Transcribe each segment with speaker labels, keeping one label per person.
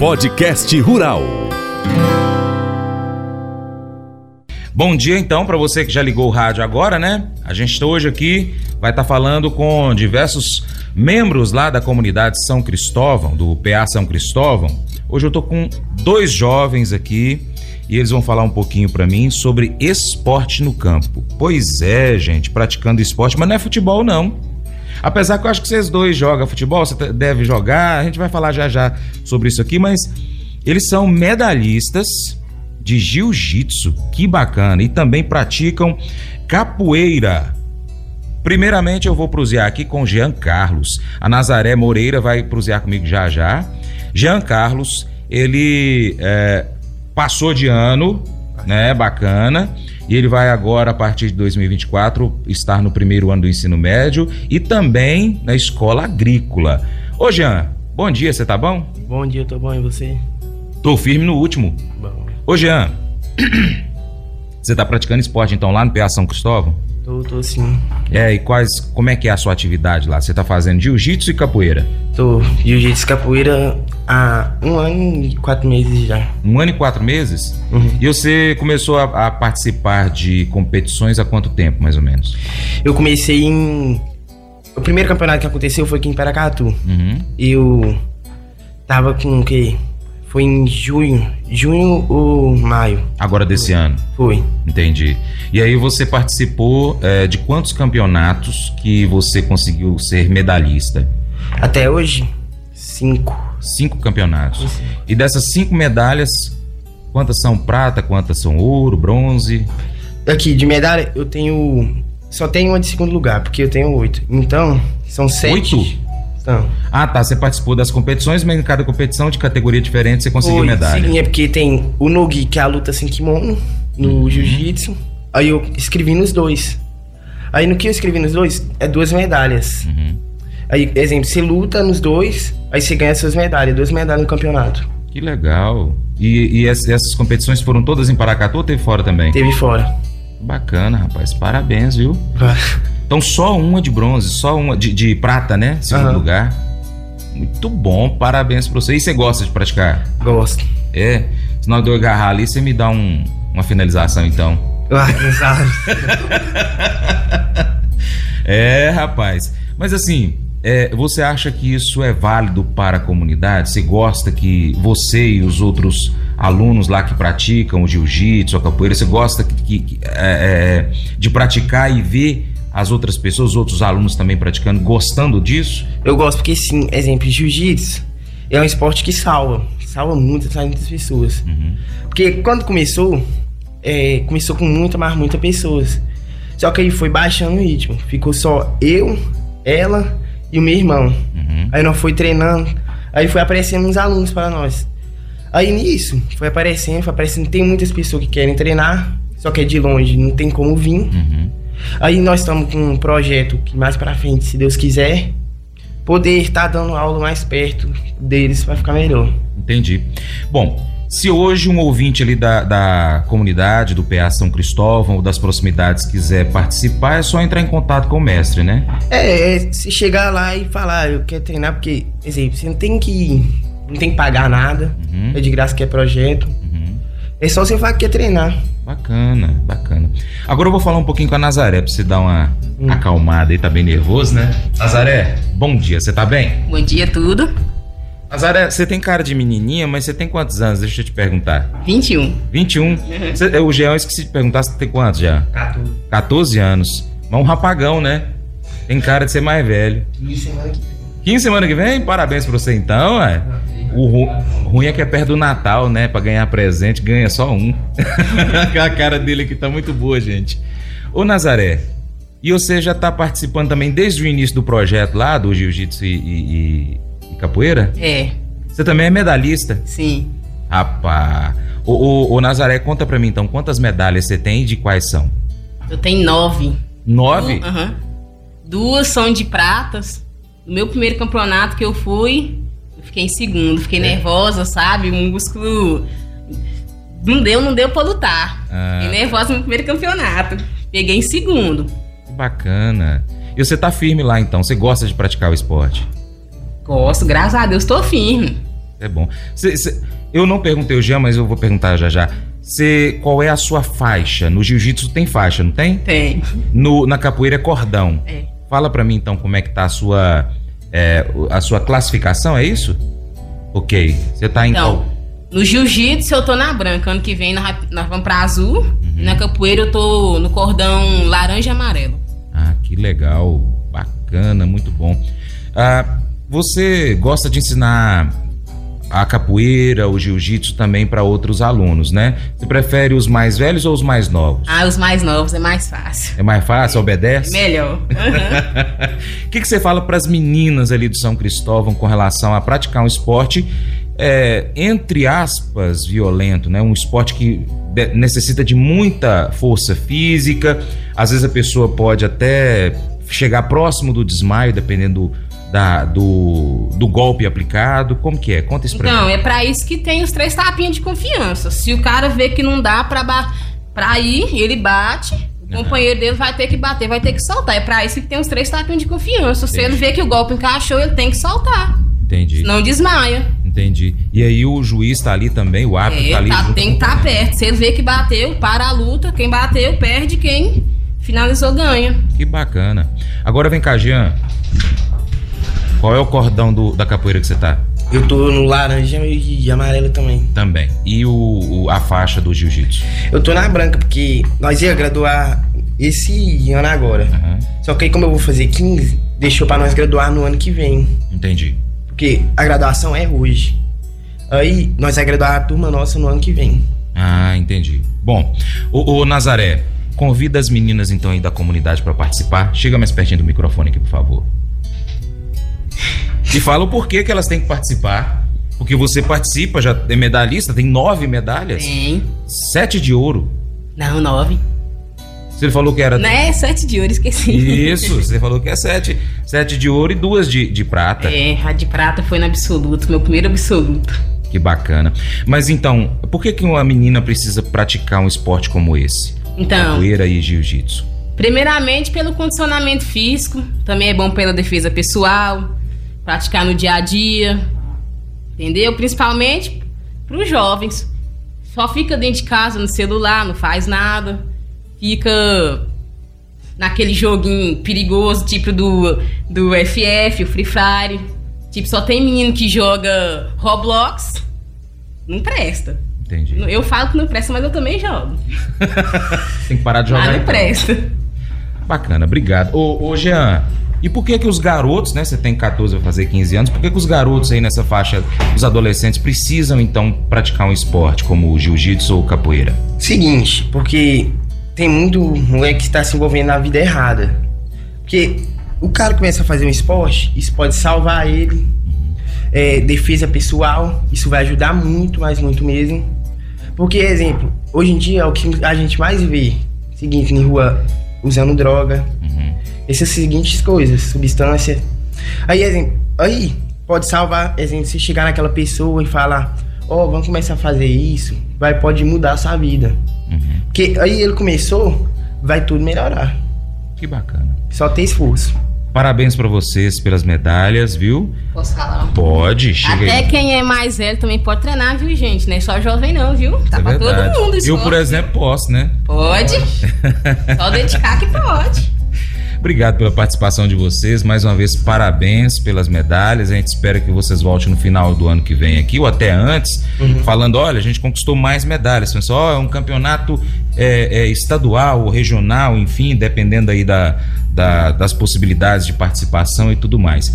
Speaker 1: Podcast Rural.
Speaker 2: Bom dia então para você que já ligou o rádio agora, né? A gente hoje aqui vai estar tá falando com diversos membros lá da comunidade São Cristóvão, do PA São Cristóvão. Hoje eu tô com dois jovens aqui e eles vão falar um pouquinho para mim sobre esporte no campo. Pois é, gente, praticando esporte, mas não é futebol não. Apesar que eu acho que vocês dois jogam futebol, você deve jogar, a gente vai falar já já sobre isso aqui, mas eles são medalhistas de jiu-jitsu, que bacana, e também praticam capoeira. Primeiramente eu vou prosear aqui com Jean Carlos. A Nazaré Moreira vai prosear comigo já já. Jean Carlos, ele é, passou de ano, né? Bacana. E ele vai agora, a partir de 2024, estar no primeiro ano do ensino médio e também na escola agrícola. Ô, Jean, bom dia, você tá bom?
Speaker 3: Bom dia, tô bom, e você?
Speaker 2: Tô firme no último. Bom. Ô, Jean, você tá praticando esporte então lá no PA São Cristóvão?
Speaker 3: Tô, tô sim.
Speaker 2: É, e quais, como é que é a sua atividade lá? Você tá fazendo jiu-jitsu e capoeira?
Speaker 3: Tô, jiu-jitsu e capoeira há um ano e quatro meses já.
Speaker 2: Um ano e quatro meses? Uhum. E você começou a, a, participar de competições há quanto tempo, mais ou menos?
Speaker 3: Eu comecei em... O primeiro campeonato que aconteceu foi aqui em Paracatu. Uhum. Eu tava com o quê? Foi em junho, junho ou maio.
Speaker 2: Agora desse
Speaker 3: foi.
Speaker 2: ano?
Speaker 3: Foi.
Speaker 2: Entendi. E aí você participou é, de quantos campeonatos que você conseguiu ser medalhista?
Speaker 3: Até hoje, cinco.
Speaker 2: Cinco campeonatos. E dessas cinco medalhas, quantas são prata, quantas são ouro, bronze?
Speaker 3: Aqui, de medalha, eu tenho. Só tenho uma de segundo lugar, porque eu tenho oito. Então, são sete.
Speaker 2: Oito? Então. Ah, tá. Você participou das competições, mas em cada competição de categoria diferente você conseguiu Foi, medalha.
Speaker 3: Sim, é porque tem o Nogi, que é a luta sem kimono, no uhum. jiu-jitsu. Aí eu escrevi nos dois. Aí no que eu escrevi nos dois, é duas medalhas. Uhum. Aí, exemplo, você luta nos dois, aí você ganha suas medalhas, duas medalhas no campeonato.
Speaker 2: Que legal. E, e essas competições foram todas em Paracatu ou teve fora também?
Speaker 3: Teve fora.
Speaker 2: Bacana, rapaz. Parabéns, viu? Então só uma de bronze, só uma de, de prata, né? Segundo lugar. Muito bom, parabéns pra você. E você gosta de praticar?
Speaker 3: Gosto.
Speaker 2: É. Se nós dois agarrar ali, você me dá um, uma finalização então.
Speaker 3: Ah,
Speaker 2: é, rapaz. Mas assim, é, você acha que isso é válido para a comunidade? Você gosta que você e os outros alunos lá que praticam o jiu-jitsu, a capoeira, você gosta que, que é, é, de praticar e ver as outras pessoas, os outros alunos também praticando, gostando disso?
Speaker 3: Eu gosto porque, sim, exemplo, jiu-jitsu é um esporte que salva, salva muitas, muitas pessoas. Uhum. Porque quando começou, é, começou com muita, mas muitas pessoas. Só que aí foi baixando o ritmo. Ficou só eu, ela e o meu irmão. Uhum. Aí nós foi treinando, aí foi aparecendo uns alunos para nós. Aí nisso, foi aparecendo, foi aparecendo. Tem muitas pessoas que querem treinar, só que é de longe, não tem como vir. Uhum. Aí nós estamos com um projeto que mais para frente, se Deus quiser, poder estar dando aula mais perto deles para ficar melhor.
Speaker 2: Entendi. Bom, se hoje um ouvinte ali da, da comunidade, do PA São Cristóvão ou das proximidades quiser participar, é só entrar em contato com o mestre, né?
Speaker 3: É, é se chegar lá e falar, eu quero treinar, porque, exemplo, você não tem que. não tem que pagar nada, uhum. é de graça que é projeto. Uhum. É só você falar que quer treinar.
Speaker 2: Bacana, bacana. Agora eu vou falar um pouquinho com a Nazaré pra você dar uma hum. acalmada aí, tá bem nervoso, né? Nazaré, bom dia, você tá bem?
Speaker 4: Bom dia, tudo.
Speaker 2: Nazaré, você tem cara de menininha, mas você tem quantos anos? Deixa eu te perguntar.
Speaker 4: 21.
Speaker 2: 21? Uhum. Cê, o Jean, eu esqueci de perguntar, você tem quantos já?
Speaker 3: 14.
Speaker 2: 14 anos. Mas um rapagão, né? Tem cara de ser mais velho.
Speaker 3: 15 semana que vem.
Speaker 2: 15 semana que vem? Parabéns pra você então, ué. O ru ruim é que é perto do Natal, né? Pra ganhar presente, ganha só um. a cara dele aqui tá muito boa, gente. Ô Nazaré, e você já tá participando também desde o início do projeto lá, do Jiu-Jitsu e, e, e, capoeira?
Speaker 4: É.
Speaker 2: Você também é medalhista?
Speaker 4: Sim.
Speaker 2: Rapaz. Ô, ô, ô, Nazaré, conta pra mim então, quantas medalhas você tem e de quais são?
Speaker 4: Eu tenho nove.
Speaker 2: Nove?
Speaker 4: Aham. Duas são de pratas. No meu primeiro campeonato que eu fui, Fiquei em segundo, fiquei é. nervosa, sabe? Um músculo. Não deu, não deu pra lutar. Ah. Fiquei nervosa no primeiro campeonato. Peguei em segundo.
Speaker 2: Que bacana. E você tá firme lá então? Você gosta de praticar o esporte?
Speaker 4: Gosto, graças a Deus, tô firme.
Speaker 2: É bom. Cê, cê, eu não perguntei o Jean, mas eu vou perguntar já já. Cê, qual é a sua faixa? No jiu-jitsu tem faixa, não tem?
Speaker 4: Tem.
Speaker 2: No, na capoeira é cordão.
Speaker 4: É.
Speaker 2: Fala pra mim então como é que tá a sua, é, a sua classificação, é isso? Ok. Você tá em
Speaker 4: Então,
Speaker 2: qual?
Speaker 4: no jiu-jitsu eu tô na branca. Ano que vem nós, nós vamos pra azul.
Speaker 2: Uhum.
Speaker 4: Na capoeira eu tô no cordão laranja e amarelo.
Speaker 2: Ah, que legal. Bacana, muito bom. Ah, você gosta de ensinar a capoeira, o jiu-jitsu também para outros alunos, né? Você prefere os mais velhos ou os mais novos?
Speaker 4: Ah, os mais novos é mais fácil.
Speaker 2: É mais fácil, obedece?
Speaker 4: Melhor.
Speaker 2: O que, que você fala para as meninas ali do São Cristóvão com relação a praticar um esporte, é, entre aspas, violento, né? Um esporte que necessita de muita força física. Às vezes a pessoa pode até chegar próximo do desmaio, dependendo da- do, do golpe aplicado. Como que é? Conta isso pra
Speaker 4: Então,
Speaker 2: mim.
Speaker 4: é pra isso que tem os três tapinhas de confiança. Se o cara vê que não dá pra, pra ir, ele bate. O companheiro dele vai ter que bater, vai ter que soltar. É pra isso que tem os três tapinhas de confiança. Se ele vê que o golpe encaixou, ele tem que soltar.
Speaker 2: Entendi.
Speaker 4: Não desmaia.
Speaker 2: Entendi. E aí o juiz tá ali também, o árbitro
Speaker 4: É,
Speaker 2: tá ali.
Speaker 4: tá- tem que estar perto. Se ele vê que bateu, para a luta. Quem bateu, perde. Quem finalizou, ganha.
Speaker 2: Que bacana. Agora vem cá, Jean. Qual é o cordão do- da capoeira que você tá?
Speaker 3: Eu tô no laranja e amarelo também.
Speaker 2: Também. E o, o- a faixa do jiu-jitsu?
Speaker 3: Eu tô na branca porque nós ia graduar esse ano agora.
Speaker 2: Aham.
Speaker 3: Só que aí como eu vou fazer 15, deixou pra nós graduar no ano que vem.
Speaker 2: Entendi.
Speaker 3: Porque a graduação é hoje. Aí nós vamos graduar a turma nossa no ano que vem.
Speaker 2: Ah, entendi. Bom, o, o Nazaré, convida as meninas então aí da comunidade pra participar. Chega mais pertinho do microfone aqui, por favor. E fala o porquê que elas têm que participar. Porque você participa, já é medalhista, tem nove medalhas,
Speaker 4: Tem.
Speaker 2: sete de ouro.
Speaker 4: Não, nove.
Speaker 2: Você falou que era.
Speaker 4: Né? Sete de ouro, esqueci.
Speaker 2: Isso, você falou que é sete. Sete de ouro e duas de, de prata.
Speaker 4: É, a de prata foi no absoluto, meu primeiro absoluto.
Speaker 2: Que bacana. Mas então, por que, que uma menina precisa praticar um esporte como esse?
Speaker 4: Então,
Speaker 2: Capoeira e jiu-jitsu.
Speaker 4: primeiramente pelo condicionamento físico, também é bom pela defesa pessoal, praticar no dia a dia, entendeu? Principalmente para os jovens. Só fica dentro de casa no celular, não faz nada, fica naquele joguinho perigoso, tipo do, do FF, o Free Fire. Tipo, só tem menino que joga Roblox, não presta.
Speaker 2: Entendi.
Speaker 4: Eu falo que não presta, mas eu também jogo.
Speaker 2: Tem que parar de jogar.
Speaker 4: Mas não
Speaker 2: então.
Speaker 4: presta.
Speaker 2: Bacana, obrigado. Ô, ô Jean, e por que que os garotos, né? Você tem 14, vai fazer 15 anos, por que que os garotos aí nessa faixa, os adolescentes, precisam então praticar um esporte como o jiu-jitsu ou capoeira?
Speaker 3: Seguinte, porque tem muito moleque que está se envolvendo na vida errada. Porque o cara começa a fazer um esporte, isso pode salvar ele. É, defesa pessoal, isso vai ajudar muito, mas muito mesmo. Porque, exemplo, hoje em dia é o que a gente mais vê. Seguinte, em rua usando droga,
Speaker 2: Uhum.
Speaker 3: essas seguintes coisas, substância. Aí, exemplo, aí pode salvar, exemplo, se chegar naquela pessoa e falar, ó, vamos começar a fazer isso, vai pode mudar a sua vida.
Speaker 2: Uhum.
Speaker 3: Porque aí ele começou, vai tudo melhorar.
Speaker 2: Que bacana.
Speaker 3: Só ter esforço.
Speaker 2: Parabéns pra vocês pelas medalhas, viu?
Speaker 4: Posso falar?
Speaker 2: Pode, chega
Speaker 4: Até
Speaker 2: aí.
Speaker 4: quem é mais velho também pode treinar, viu, gente? Não é só jovem, não, viu? Tá
Speaker 2: É
Speaker 4: pra
Speaker 2: verdade.
Speaker 4: todo mundo isso.
Speaker 2: Eu, por exemplo, posso, né?
Speaker 4: Pode. só dedicar que pode.
Speaker 2: Obrigado pela participação de vocês. Mais uma vez, parabéns pelas medalhas. A gente espera que vocês voltem no final do ano que vem aqui, ou até antes, falando: olha, a gente conquistou mais medalhas. Pessoal, é um campeonato é, é, estadual, regional, enfim, dependendo aí da, da- das possibilidades de participação e tudo mais.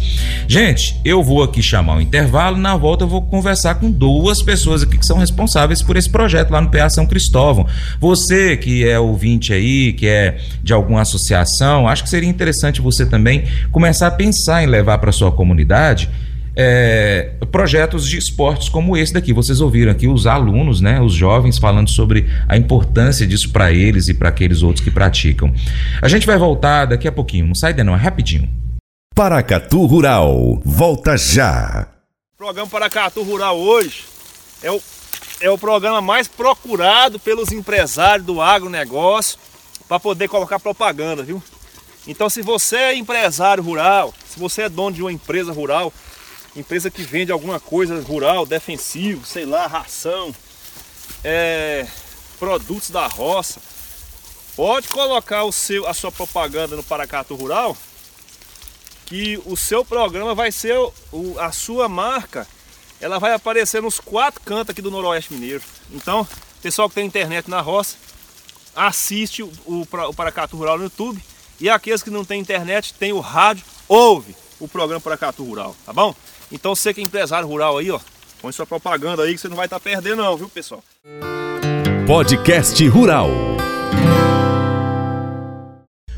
Speaker 2: Gente, eu vou aqui chamar o intervalo. Na volta, eu vou conversar com duas pessoas aqui que são responsáveis por esse projeto lá no PA São Cristóvão. Você que é ouvinte aí, que é de alguma associação, acho que seria interessante você também começar a pensar em levar para sua comunidade é, projetos de esportes como esse daqui. Vocês ouviram aqui os alunos, né, os jovens falando sobre a importância disso para eles e para aqueles outros que praticam. A gente vai voltar daqui a pouquinho. Não sai daí não, é rapidinho.
Speaker 1: Paracatu Rural, volta já.
Speaker 5: O programa Paracatu Rural hoje é o, é o programa mais procurado pelos empresários do agronegócio para poder colocar propaganda, viu? Então, se você é empresário rural, se você é dono de uma empresa rural, empresa que vende alguma coisa rural, defensivo, sei lá, ração, é, produtos da roça, pode colocar o seu, a sua propaganda no Paracatu Rural, que o seu programa vai ser o, a sua marca, ela vai aparecer nos quatro cantos aqui do Noroeste Mineiro. Então, pessoal que tem internet na roça, assiste o, o, o Rural no YouTube e aqueles que não tem internet, tem o rádio, ouve o programa Paracatu Rural, tá bom? Então você que é empresário rural aí, ó, põe sua propaganda aí que você não vai estar tá perdendo não, viu pessoal?
Speaker 1: Podcast Rural.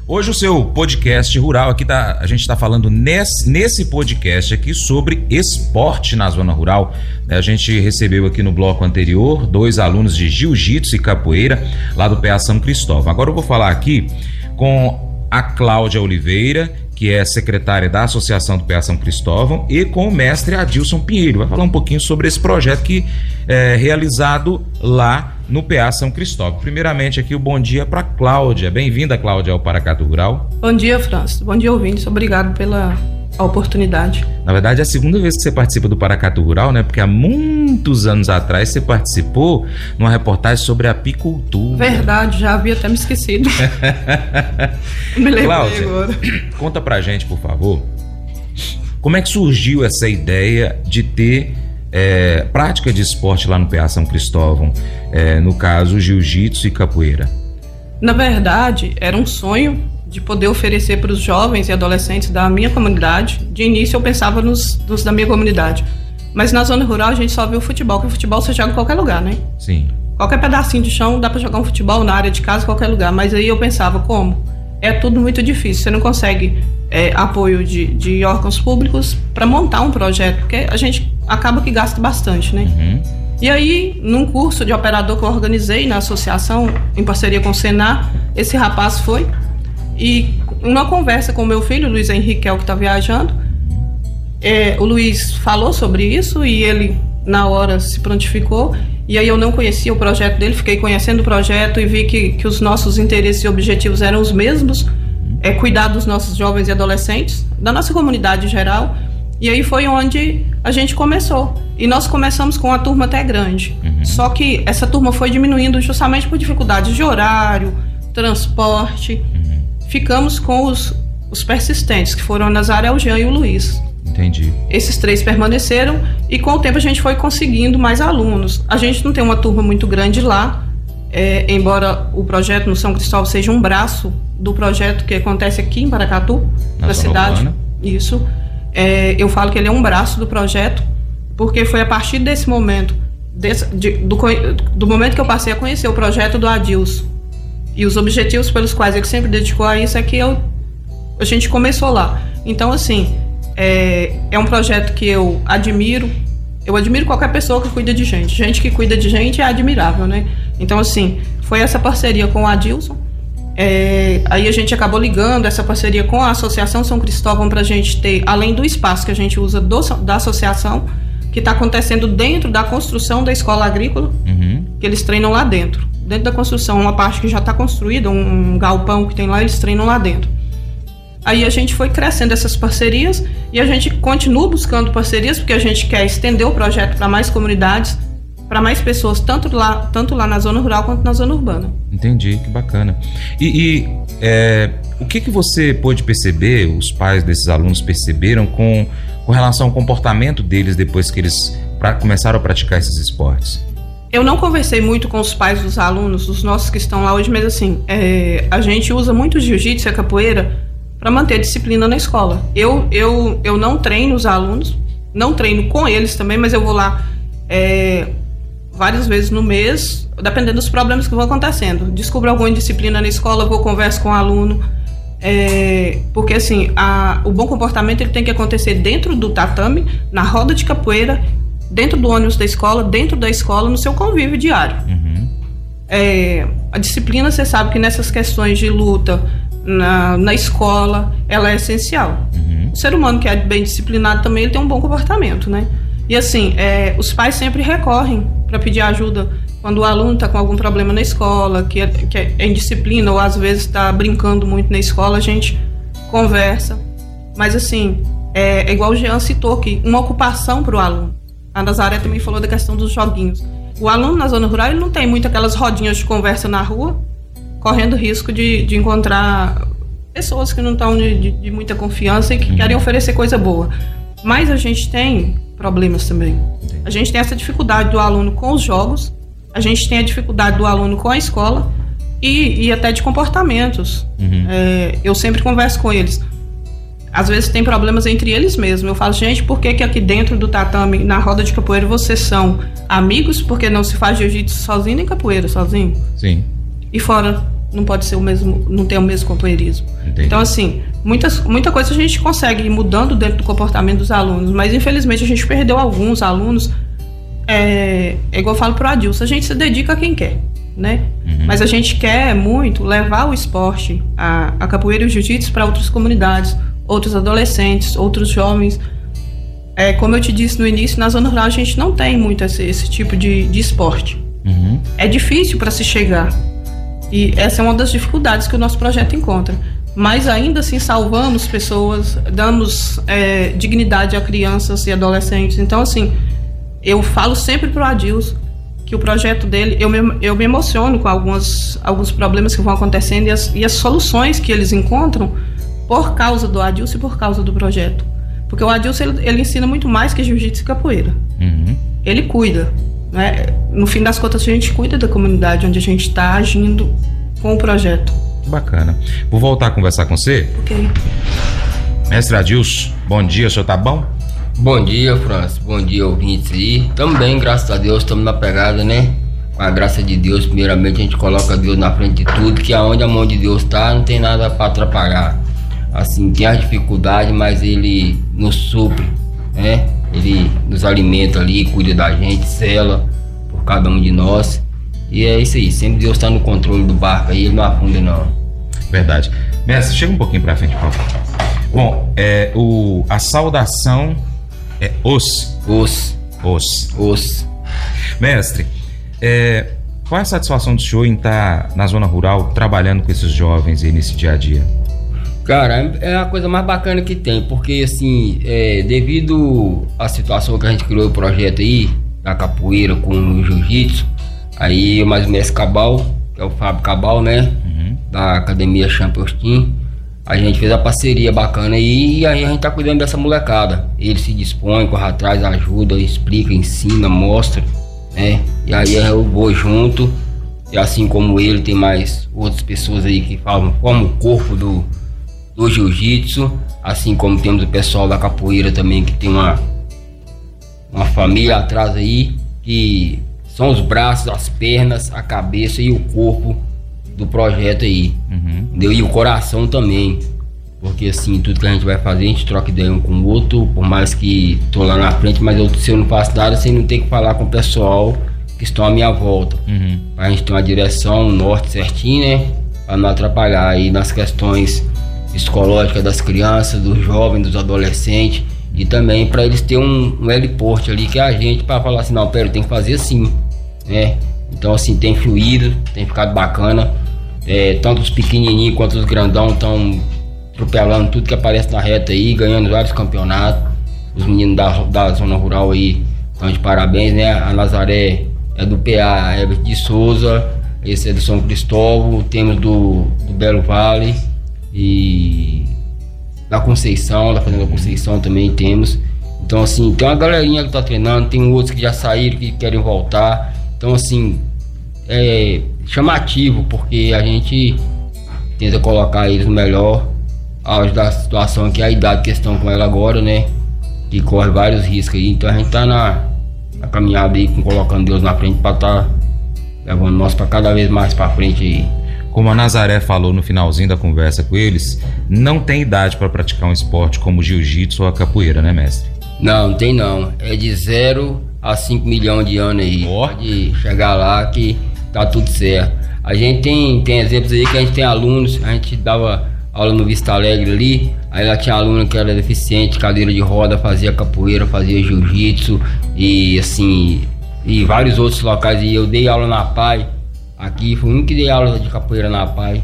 Speaker 2: Hoje o seu podcast rural aqui tá, a gente está falando nesse, nesse podcast aqui sobre esporte na zona rural. A gente recebeu aqui no bloco anterior dois alunos de jiu-jitsu e capoeira lá do PA São Cristóvão. Agora eu vou falar aqui com a Cláudia Oliveira que é secretária da Associação do PA São Cristóvão, e com o mestre Adilson Pinheiro. Vai falar um pouquinho sobre esse projeto que é realizado lá no PA São Cristóvão. Primeiramente, aqui o bom dia para Cláudia. Bem-vinda, Cláudia, ao Paracatu Rural.
Speaker 6: Bom dia, Francis. Bom dia, ouvintes. Obrigado pela a oportunidade.
Speaker 2: Na verdade, é a segunda vez que você participa do Paracatu Rural, né? Porque há muitos anos atrás você participou numa reportagem sobre apicultura.
Speaker 6: Verdade, já havia até me esquecido.
Speaker 2: me lembrei Cláudia, agora. Conta pra gente, por favor, como é que surgiu essa ideia de ter é, prática de esporte lá no PA São Cristóvão, é, no caso jiu-jitsu e capoeira?
Speaker 6: Na verdade, era um sonho de poder oferecer para os jovens e adolescentes da minha comunidade. De início eu pensava nos, nos da minha comunidade. Mas na zona rural a gente só vê o futebol, que o futebol você joga em qualquer lugar, né?
Speaker 2: Sim.
Speaker 6: Qualquer pedacinho de chão dá para jogar um futebol na área de casa, qualquer lugar. Mas aí eu pensava, como? É tudo muito difícil. Você não consegue é, apoio de, de órgãos públicos para montar um projeto, porque a gente acaba que gasta bastante, né? Uhum. E aí, num curso de operador que eu organizei na associação, em parceria com o Senar, esse rapaz foi e uma conversa com meu filho, Luiz Henrique, é o que está viajando, é, o Luiz falou sobre isso e ele, na hora, se prontificou. E aí eu não conhecia o projeto dele, fiquei conhecendo o projeto e vi que, que os nossos interesses e objetivos eram os mesmos. É cuidar dos nossos jovens e adolescentes, da nossa comunidade em geral. E aí foi onde a gente começou. E nós começamos com uma turma até grande. Uhum. Só que essa turma foi diminuindo justamente por dificuldades de horário, transporte. Uhum ficamos com os, os persistentes, que foram a Nazaré, o Jean e o Luiz.
Speaker 2: Entendi.
Speaker 6: Esses três permaneceram e com o tempo a gente foi conseguindo mais alunos. A gente não tem uma turma muito grande lá, é, embora o projeto no São Cristóvão seja um braço do projeto que acontece aqui em Paracatu, na, na cidade. Urbana. Isso. É, eu falo que ele é um braço do projeto, porque foi a partir desse momento, desse, de, do, do momento que eu passei a conhecer o projeto do Adilson, e os objetivos pelos quais ele sempre dedicou a isso é que eu, a gente começou lá. Então, assim, é, é um projeto que eu admiro. Eu admiro qualquer pessoa que cuida de gente. Gente que cuida de gente é admirável, né? Então, assim, foi essa parceria com o Adilson. É, aí a gente acabou ligando essa parceria com a Associação São Cristóvão para a gente ter, além do espaço que a gente usa do, da associação, que está acontecendo dentro da construção da escola agrícola, uhum. que eles treinam lá dentro dentro da construção, uma parte que já está construída, um galpão que tem lá, eles treinam lá dentro. Aí a gente foi crescendo essas parcerias e a gente continua buscando parcerias porque a gente quer estender o projeto para mais comunidades, para mais pessoas, tanto lá, tanto lá na zona rural quanto na zona urbana.
Speaker 2: Entendi, que bacana. E, e é, o que, que você pôde perceber, os pais desses alunos perceberam com, com relação ao comportamento deles depois que eles pra, começaram a praticar esses esportes?
Speaker 6: Eu não conversei muito com os pais dos alunos, os nossos que estão lá hoje, mas assim, é, a gente usa muito jiu-jitsu e a capoeira para manter a disciplina na escola. Eu, eu, eu não treino os alunos, não treino com eles também, mas eu vou lá é, várias vezes no mês, dependendo dos problemas que vão acontecendo. Descubro alguma disciplina na escola, vou converso com o aluno. É, porque assim, a, o bom comportamento ele tem que acontecer dentro do tatame, na roda de capoeira dentro do ônibus da escola, dentro da escola, no seu convívio diário. Uhum. É, a disciplina, você sabe que nessas questões de luta na, na escola, ela é essencial. Uhum. O ser humano que é bem disciplinado também ele tem um bom comportamento, né? E assim, é, os pais sempre recorrem para pedir ajuda quando o aluno está com algum problema na escola, que é, que é indisciplina ou às vezes está brincando muito na escola, a gente conversa. Mas assim, é, é igual o Jean citou aqui, uma ocupação para o aluno. A Nazaré também falou da questão dos joguinhos. O aluno na zona rural ele não tem muito aquelas rodinhas de conversa na rua, correndo risco de, de encontrar pessoas que não estão de, de, de, muita confiança e que uhum. querem oferecer coisa boa. Mas a gente tem problemas também. A gente tem essa dificuldade do aluno com os jogos, a gente tem a dificuldade do aluno com a escola e, e até de comportamentos. Uhum. É, eu sempre converso com eles. Às vezes tem problemas entre eles mesmos. Eu falo, gente, por que, que aqui dentro do tatame, na roda de capoeira, vocês são amigos? Porque não se faz jiu-jitsu sozinho nem capoeira sozinho?
Speaker 2: Sim.
Speaker 6: E fora não pode ser o mesmo, não tem o mesmo companheirismo. Entendi. Então, assim, muitas, muita coisa a gente consegue ir mudando dentro do comportamento dos alunos, mas infelizmente a gente perdeu alguns alunos. É, é igual eu falo pro Adilson, a gente se dedica a quem quer, né? Uhum. Mas a gente quer muito levar o esporte, a, a capoeira e o jiu-jitsu para outras comunidades, outros adolescentes, outros jovens. É, como eu te disse no início, na zona rural a gente não tem muito esse, esse tipo de, de esporte. Uhum. É difícil para se chegar. E essa é uma das dificuldades que o nosso projeto encontra. Mas ainda assim salvamos pessoas, damos é, dignidade a crianças e adolescentes. Então, assim, eu falo sempre para o Adilson que o projeto dele, eu me, eu me emociono com algumas, alguns problemas que vão acontecendo e as, e as soluções que eles encontram por causa do Adilson e por causa do projeto. Porque o Adilson, ele, ele ensina muito mais que jiu-jitsu e capoeira. Uhum. Ele cuida. Né? No fim das contas, a gente cuida da comunidade onde a gente está agindo com o projeto.
Speaker 2: Bacana. Vou voltar a conversar com você.
Speaker 6: Ok.
Speaker 2: Mestre Adilson, bom dia, o senhor tá bom?
Speaker 7: Bom dia, Francis. Bom dia, ouvintes aí. Também, graças a Deus, estamos na pegada, né? Com a graça de Deus, primeiramente a gente coloca Deus na frente de tudo, que aonde a mão de Deus está, não tem nada para atrapalhar. Assim, tem as dificuldades, mas ele nos supre, né? Ele nos alimenta ali, cuida da gente, cela por cada um de nós. E é isso aí, sempre Deus está no controle do barco aí, ele não afunda não.
Speaker 2: Verdade. Mestre, chega um pouquinho para frente, por favor. Bom, é, o, a saudação é os.
Speaker 7: Os.
Speaker 2: Os.
Speaker 7: Os.
Speaker 2: Mestre, é, qual é a satisfação do senhor em estar na zona rural trabalhando com esses jovens aí nesse dia a dia?
Speaker 7: Cara, é a coisa mais bacana que tem, porque assim, é, devido à situação que a gente criou o projeto aí, da capoeira com o jiu-jitsu, aí mais o mestre Cabal, que é o Fábio Cabal, né? Uhum. Da Academia Champions Team, a gente fez a parceria bacana aí e aí a gente tá cuidando dessa molecada. Ele se dispõe, corre atrás, ajuda, explica, ensina, mostra, né? E aí eu vou junto, e assim como ele, tem mais outras pessoas aí que falam como o corpo do do jiu-jitsu, assim como temos o pessoal da capoeira também que tem uma uma família atrás aí que são os braços, as pernas, a cabeça e o corpo do projeto aí. Uhum. Entendeu? E o coração também. Porque assim, tudo que a gente vai fazer, a gente troca ideia um com o outro, por mais que tô lá na frente, mas eu, se eu não faço nada, sem não ter que falar com o pessoal que estão à minha volta. Uhum. Pra gente ter uma direção, um norte certinho, né? Pra não atrapalhar aí nas questões psicológica das crianças, dos jovens, dos adolescentes e também para eles terem um, um heliporte ali que é a gente para falar assim, não, pera, tem que fazer assim, né? Então assim, tem fluído, tem ficado bacana. É, tanto os pequenininhos quanto os grandão estão atropelando tudo que aparece na reta aí, ganhando vários campeonatos. Os meninos da, da zona rural aí estão de parabéns, né? A Nazaré é do PA Herbert de Souza, esse é do São Cristóvão, temos do, do Belo Vale, e da Conceição, da Fazenda Conceição também temos. Então, assim, tem uma galerinha que tá treinando, tem outros que já saíram, que querem voltar. Então, assim, é chamativo, porque a gente tenta colocar eles no melhor auge da situação, que é a idade que estão com ela agora, né? Que corre vários riscos aí. Então, a gente tá na, na caminhada aí, com, colocando Deus na frente para tá levando nós para cada vez mais para frente aí.
Speaker 2: Como a Nazaré falou no finalzinho da conversa com eles, não tem idade para praticar um esporte como jiu-jitsu ou a capoeira, né, mestre?
Speaker 7: Não, tem não. É de 0 a 5 milhões de anos aí. Oh. Pode chegar lá que tá tudo certo. A gente tem, tem exemplos aí que a gente tem alunos, a gente dava aula no Vista Alegre ali, aí lá tinha aluno que era deficiente, cadeira de roda, fazia capoeira, fazia jiu-jitsu e assim, e vários outros locais. E eu dei aula na PAI, Aqui foi um que dei aula de capoeira na PAI.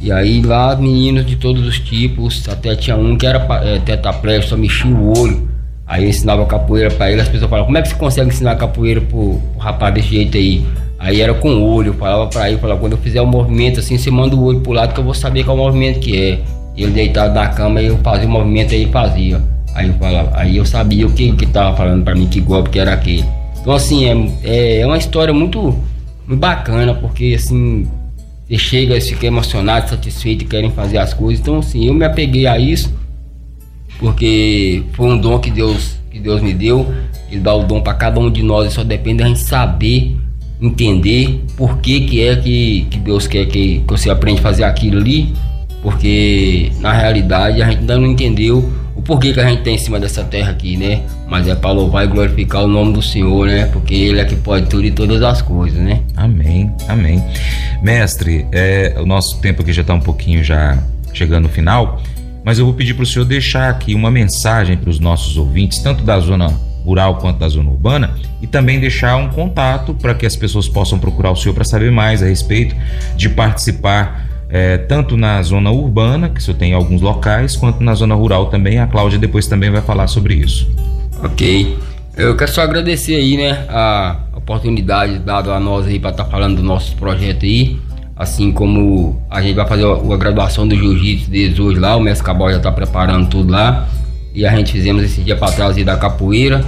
Speaker 7: E aí lá meninos de todos os tipos, até tinha um que era é, tetraplégico, só mexia o olho. Aí eu ensinava capoeira para ele, as pessoas falavam, como é que você consegue ensinar capoeira pro, pro rapaz desse jeito aí? Aí era com o olho, eu falava para ele, falava, quando eu fizer o um movimento assim, você manda o olho pro lado que eu vou saber qual movimento que é. Ele deitado na cama, eu fazia o movimento aí fazia. Aí eu falava, aí eu sabia o que que tava falando para mim, que golpe que era aquele. Então assim, é, é, é uma história muito bacana, porque assim, você chega, fica emocionado, satisfeito, querem fazer as coisas. Então assim, eu me apeguei a isso porque foi um dom que Deus, que Deus me deu. Ele dá o dom para cada um de nós, e só depende da gente saber, entender por que, que é que, que Deus quer que, que você aprenda a fazer aquilo ali, porque na realidade a gente ainda não entendeu o porquê que a gente tem em cima dessa terra aqui, né? Mas é para louvar e glorificar o nome do Senhor, né? Porque Ele é que pode tudo e todas as coisas, né?
Speaker 2: Amém, amém. Mestre, é, o nosso tempo aqui já está um pouquinho já chegando no final mas eu vou pedir para o senhor deixar aqui uma mensagem para os nossos ouvintes, tanto da zona rural quanto da zona urbana, e também deixar um contato para que as pessoas possam procurar o senhor para saber mais a respeito de participar é, tanto na zona urbana, que o senhor tem alguns locais, quanto na zona rural também. A Cláudia depois também vai falar sobre isso.
Speaker 7: Ok. Eu quero só agradecer aí, né, a oportunidade dada a nós aí para estar tá falando do nosso projeto aí. Assim como a gente vai fazer a, a graduação do jiu-jitsu desde hoje lá, o mestre Cabal já está preparando tudo lá. E a gente fizemos esse dia para trás aí da capoeira,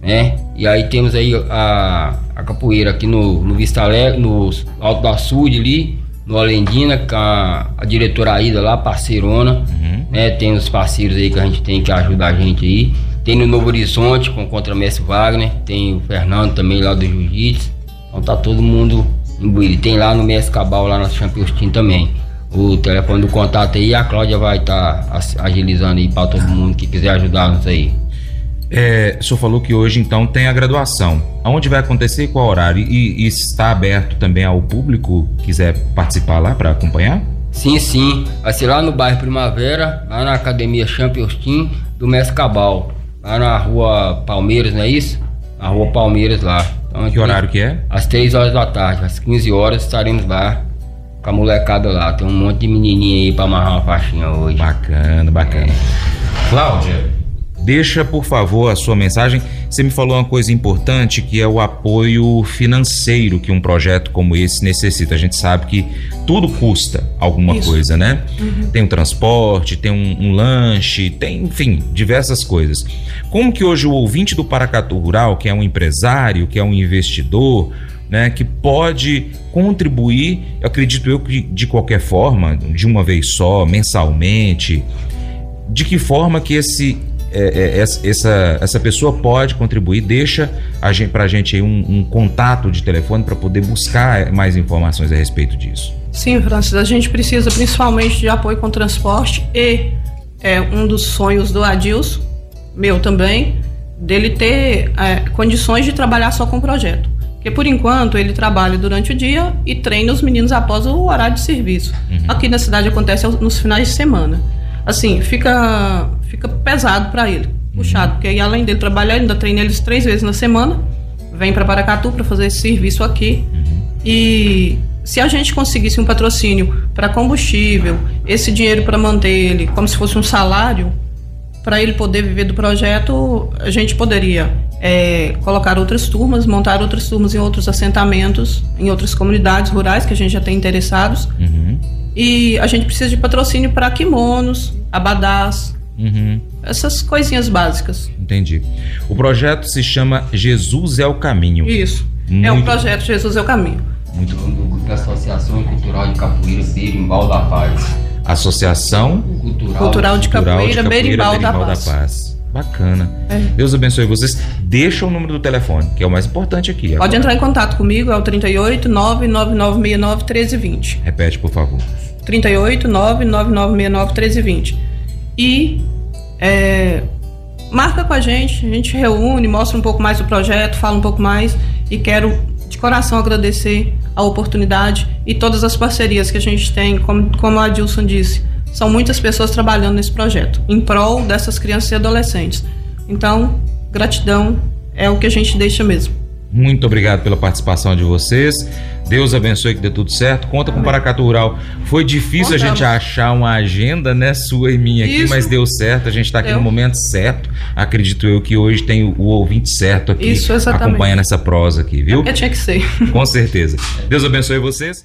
Speaker 7: né? E aí temos aí a, a capoeira aqui no, no Vista Alegre, no Alto da Sul ali, no Alendina, com a, a diretora Aida lá, parceirona, uhum. né? Tem os parceiros aí que a gente tem que ajudar a gente aí. Tem no Novo Horizonte com contra Mestre Wagner, tem o Fernando também lá do Jiu-Jitsu. Então tá todo mundo em Tem lá no Mestre Cabal, lá na Champions Team também. O telefone do contato aí, a Cláudia vai estar tá agilizando aí para todo mundo que quiser ajudar-nos aí.
Speaker 2: É, o senhor falou que hoje então tem a graduação. Aonde vai acontecer qual horário? E, e está aberto também ao público quiser participar lá para acompanhar?
Speaker 7: Sim, sim. Vai ser lá no bairro Primavera, lá na Academia Champions Team do Mestre Cabal. Lá na rua Palmeiras, não é isso? Na rua Palmeiras lá.
Speaker 2: Então, que horário que é?
Speaker 7: Às 3 horas da tarde, às 15 horas estaremos lá com a molecada lá. Tem um monte de menininha aí pra amarrar uma faixinha hoje.
Speaker 2: Bacana, bacana. É. Cláudia, deixa por favor a sua mensagem. Você me falou uma coisa importante que é o apoio financeiro que um projeto como esse necessita. A gente sabe que tudo custa alguma Isso. coisa, né? Uhum. Tem um transporte, tem um, um lanche, tem, enfim, diversas coisas. Como que hoje o ouvinte do Paracatu Rural, que é um empresário, que é um investidor, né, que pode contribuir, eu acredito eu que de qualquer forma, de uma vez só, mensalmente, de que forma que esse é, é, essa, essa pessoa pode contribuir, deixa a gente, pra gente aí um, um contato de telefone para poder buscar mais informações a respeito disso.
Speaker 6: Sim, Francis, a gente precisa principalmente de apoio com transporte e é um dos sonhos do Adilson meu também, dele ter é, condições de trabalhar só com o projeto. Porque por enquanto ele trabalha durante o dia e treina os meninos após o horário de serviço. Uhum. Aqui na cidade acontece nos finais de semana. Assim, fica, fica pesado para ele, puxado, uhum. porque aí, além dele trabalhar, ele ainda treina eles três vezes na semana, vem para Paracatu para fazer esse serviço aqui. Uhum. E se a gente conseguisse um patrocínio para combustível, esse dinheiro para manter ele como se fosse um salário, para ele poder viver do projeto, a gente poderia é, colocar outras turmas, montar outras turmas em outros assentamentos, em outras comunidades rurais que a gente já tem interessados. Uhum. E a gente precisa de patrocínio para kimonos, abadás, uhum. essas coisinhas básicas.
Speaker 2: Entendi. O projeto se chama Jesus é o Caminho.
Speaker 6: Isso. Muito... É um projeto Jesus é o Caminho.
Speaker 7: Muito bom. Da Associação Cultural de Capoeira Berimbau da Paz.
Speaker 2: Associação
Speaker 6: Cultural, Cultural de Capoeira, de Capoeira Berimbau, da, Paz. da Paz.
Speaker 2: Bacana. É. Deus abençoe vocês. Deixa o número do telefone, que é o mais importante aqui.
Speaker 6: Pode agora. entrar em contato comigo, é o 38 99969 1320.
Speaker 2: Repete, por favor.
Speaker 6: 38 99969 1320. E é, marca com a gente, a gente reúne, mostra um pouco mais do projeto, fala um pouco mais e quero de coração agradecer a oportunidade e todas as parcerias que a gente tem, como, como a Adilson disse, são muitas pessoas trabalhando nesse projeto, em prol dessas crianças e adolescentes. Então, gratidão é o que a gente deixa mesmo. Muito obrigado pela participação de vocês. Deus abençoe que dê tudo certo. Conta com o Paracatu Rural. Foi difícil Contamos. a gente achar uma agenda, né, sua e minha aqui, Isso. mas deu certo. A gente está aqui no momento certo. Acredito eu que hoje tem o, ouvinte certo aqui Isso, acompanhando essa prosa aqui, viu?
Speaker 8: É, tinha que ser.
Speaker 6: Com certeza. Deus abençoe vocês.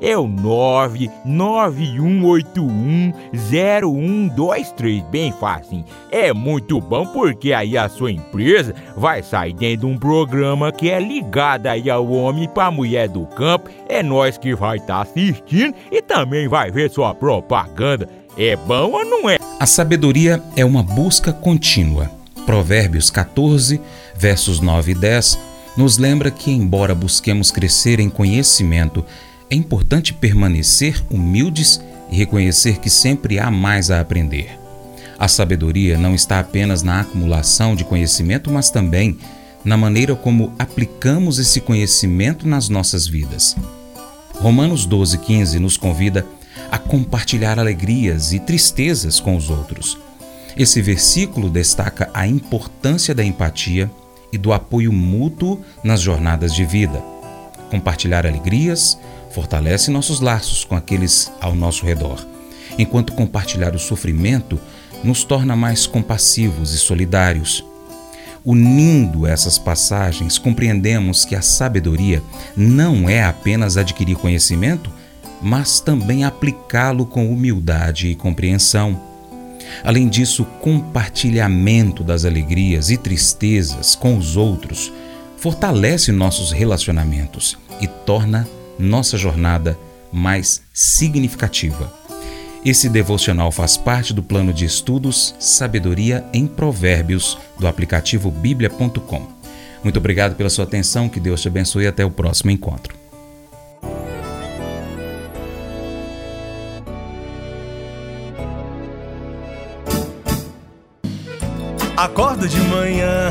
Speaker 9: é o 991810123. Bem fácil. É muito bom porque aí a sua empresa vai sair dentro de um programa que é ligado aí ao homem para a mulher do campo. É nós que vai estar tá assistindo e também vai ver sua propaganda. É bom ou não é?
Speaker 2: A sabedoria é uma busca contínua. Provérbios 14, versos 9 e 10, nos lembra que, embora busquemos crescer em conhecimento, é importante permanecer humildes e reconhecer que sempre há mais a aprender. A sabedoria não está apenas na acumulação de conhecimento, mas também na maneira como aplicamos esse conhecimento nas nossas vidas. Romanos 12,15 nos convida a compartilhar alegrias e tristezas com os outros. Esse versículo destaca a importância da empatia e do apoio mútuo nas jornadas de vida. Compartilhar alegrias fortalece nossos laços com aqueles ao nosso redor, enquanto compartilhar o sofrimento nos torna mais compassivos e solidários. Unindo essas passagens, compreendemos que a sabedoria não é apenas adquirir conhecimento, mas também aplicá-lo com humildade e compreensão. Além disso, o compartilhamento das alegrias e tristezas com os outros fortalece nossos relacionamentos e torna nossa jornada mais significativa. Esse devocional faz parte do plano de estudos Sabedoria em Provérbios do aplicativo bíblia.com. Muito obrigado pela sua atenção, que Deus te abençoe e até o próximo encontro.
Speaker 10: Acordo de manhã